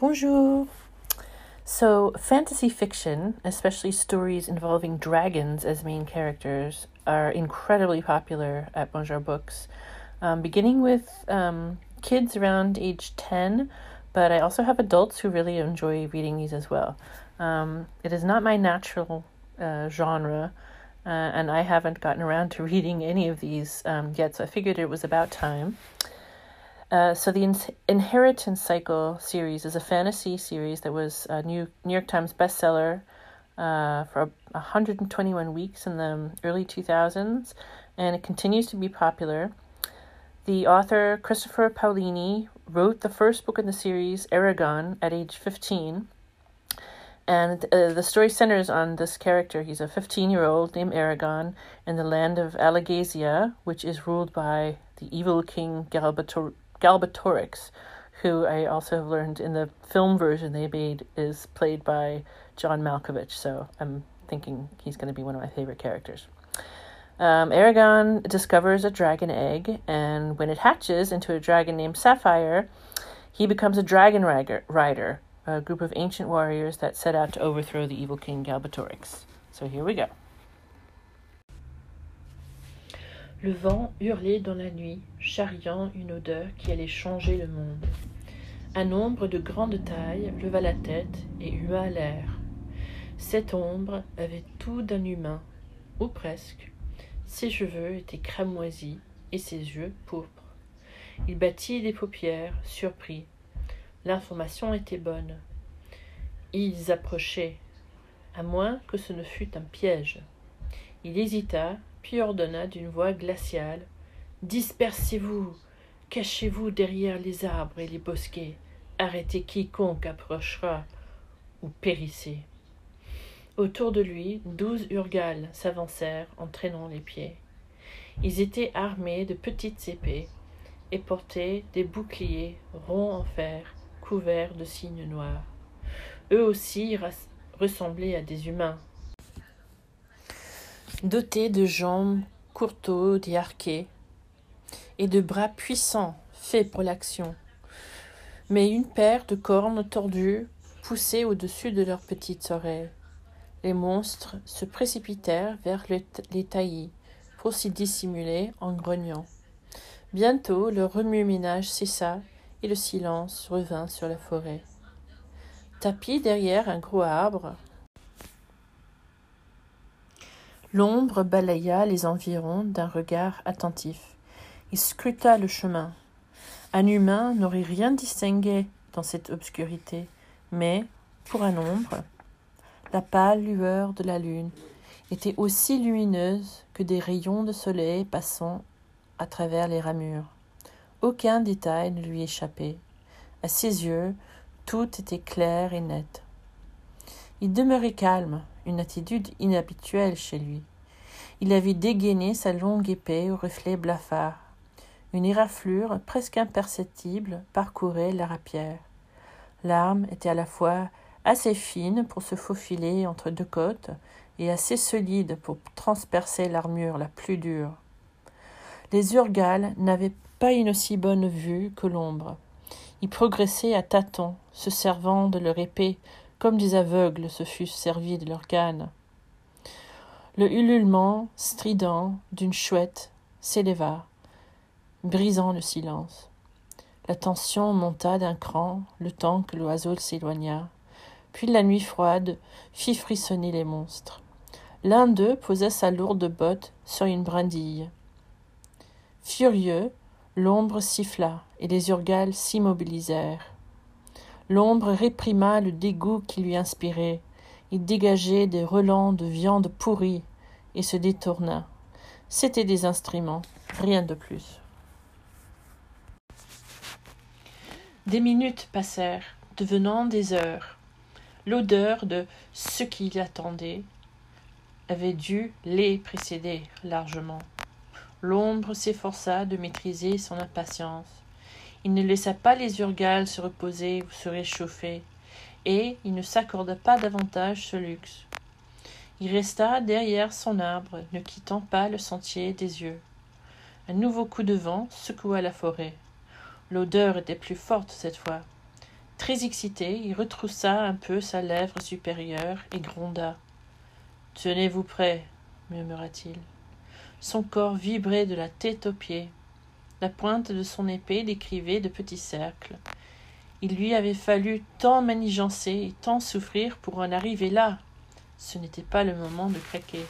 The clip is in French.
Bonjour. So, fantasy fiction, especially stories involving dragons as main characters, are incredibly popular at Bonjour Books, um, beginning with um, kids around age 10, but I also have adults who really enjoy reading these as well. Um, it is not my natural uh, genre, uh, and I haven't gotten around to reading any of these um, yet, so I figured it was about time. Uh, so the In- Inheritance Cycle series is a fantasy series that was a New New York Times bestseller uh, for 121 weeks in the early 2000s, and it continues to be popular. The author Christopher Paolini wrote the first book in the series, Aragon, at age 15. And uh, the story centers on this character. He's a 15 year old named Aragon in the land of Alagasia, which is ruled by the evil king Galbator- Galbatorix, who I also have learned in the film version they made is played by John Malkovich. So I'm thinking he's going to be one of my favorite characters. Um, Aragon discovers a dragon egg, and when it hatches into a dragon named Sapphire, he becomes a dragon rider, a group of ancient warriors that set out to overthrow the evil king Galbatorix. So here we go. Le vent hurlait dans la nuit, charriant une odeur qui allait changer le monde. Un ombre de grande taille leva la tête et hua l'air. Cette ombre avait tout d'un humain, ou presque. Ses cheveux étaient cramoisis et ses yeux pourpres. Il battit les paupières, surpris. L'information était bonne. Ils approchaient, à moins que ce ne fût un piège. Il hésita, puis ordonna d'une voix glaciale Dispersez-vous, cachez-vous derrière les arbres et les bosquets, arrêtez quiconque approchera ou périssez. Autour de lui, douze Urgales s'avancèrent en traînant les pieds. Ils étaient armés de petites épées et portaient des boucliers ronds en fer couverts de signes noirs. Eux aussi ressemblaient à des humains, dotés de jambes courtes et arquées, et de bras puissants faits pour l'action. Mais une paire de cornes tordues poussait au-dessus de leurs petites oreilles. Les monstres se précipitèrent vers les taillis pour s'y dissimuler en grognant. Bientôt le remue-ménage cessa et le silence revint sur la forêt. Tapis derrière un gros arbre, L'ombre balaya les environs d'un regard attentif. Il scruta le chemin. Un humain n'aurait rien distingué dans cette obscurité, mais, pour un ombre, la pâle lueur de la lune était aussi lumineuse que des rayons de soleil passant à travers les ramures. Aucun détail ne lui échappait. À ses yeux, tout était clair et net. Il demeurait calme, une attitude inhabituelle chez lui. Il avait dégainé sa longue épée au reflet blafard. Une éraflure presque imperceptible parcourait la rapière. L'arme était à la fois assez fine pour se faufiler entre deux côtes et assez solide pour transpercer l'armure la plus dure. Les Urgales n'avaient pas une aussi bonne vue que l'ombre. Ils progressaient à tâtons, se servant de leur épée comme des aveugles se fussent servis de leur canne. Le ululement strident d'une chouette s'éleva, brisant le silence. La tension monta d'un cran le temps que l'oiseau s'éloigna, puis la nuit froide fit frissonner les monstres. L'un d'eux posa sa lourde botte sur une brindille. Furieux, l'ombre siffla et les urgales s'immobilisèrent. L'ombre réprima le dégoût qui lui inspirait. Il dégageait des relents de viande pourrie et se détourna. C'étaient des instruments, rien de plus. Des minutes passèrent, devenant des heures. L'odeur de ce qui l'attendait avait dû les précéder largement. L'ombre s'efforça de maîtriser son impatience. Il ne laissa pas les urgales se reposer ou se réchauffer, et il ne s'accorda pas davantage ce luxe. Il resta derrière son arbre, ne quittant pas le sentier des yeux. Un nouveau coup de vent secoua la forêt. L'odeur était plus forte cette fois. Très excité, il retroussa un peu sa lèvre supérieure et gronda. Tenez-vous prêt, murmura-t-il. Son corps vibrait de la tête aux pieds. La pointe de son épée décrivait de petits cercles. Il lui avait fallu tant manigancer et tant souffrir pour en arriver là. Ce n'était pas le moment de craquer.